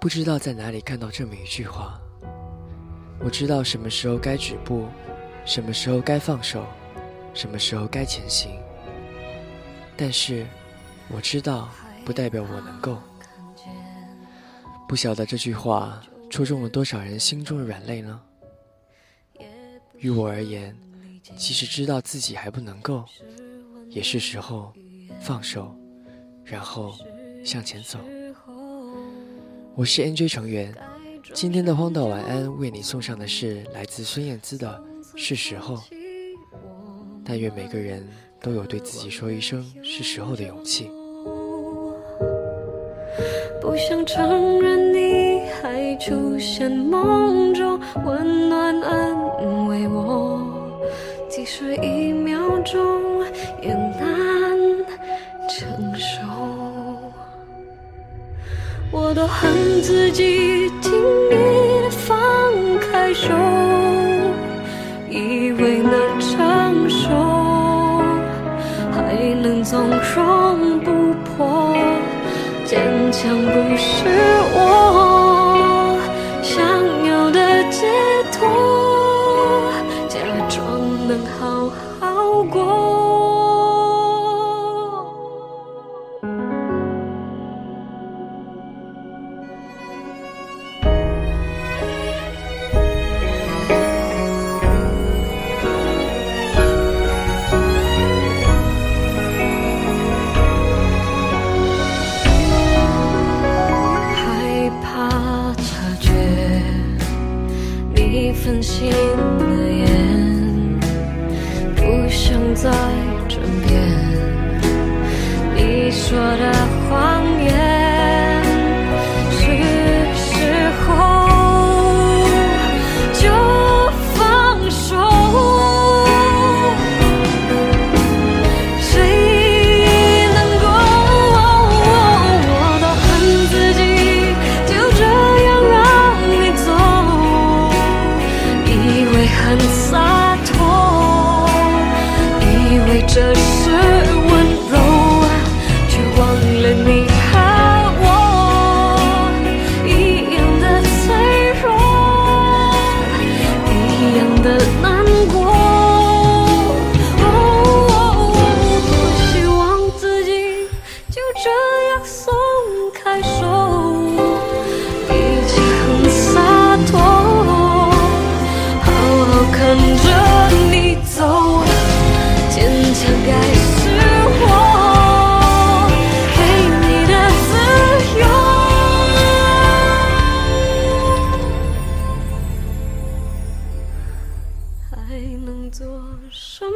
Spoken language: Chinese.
不知道在哪里看到这么一句话。我知道什么时候该止步，什么时候该放手，什么时候该前行。但是，我知道不代表我能够。不晓得这句话戳中了多少人心中的软肋呢？于我而言，即使知道自己还不能够，也是时候放手，然后向前走。我是 NJ 成员，今天的荒岛晚安为你送上的是来自孙燕姿的《是时候》。但愿每个人都有对自己说一声“是时候”的勇气。不想承认你还出现梦中，温暖安慰我，即使一我都恨自己轻易的放开手，以为能承受，还能从容不迫。坚强不是。说的松开手，已经很洒脱。好好看着你走，坚强。该是我给你的自由，还能做什么？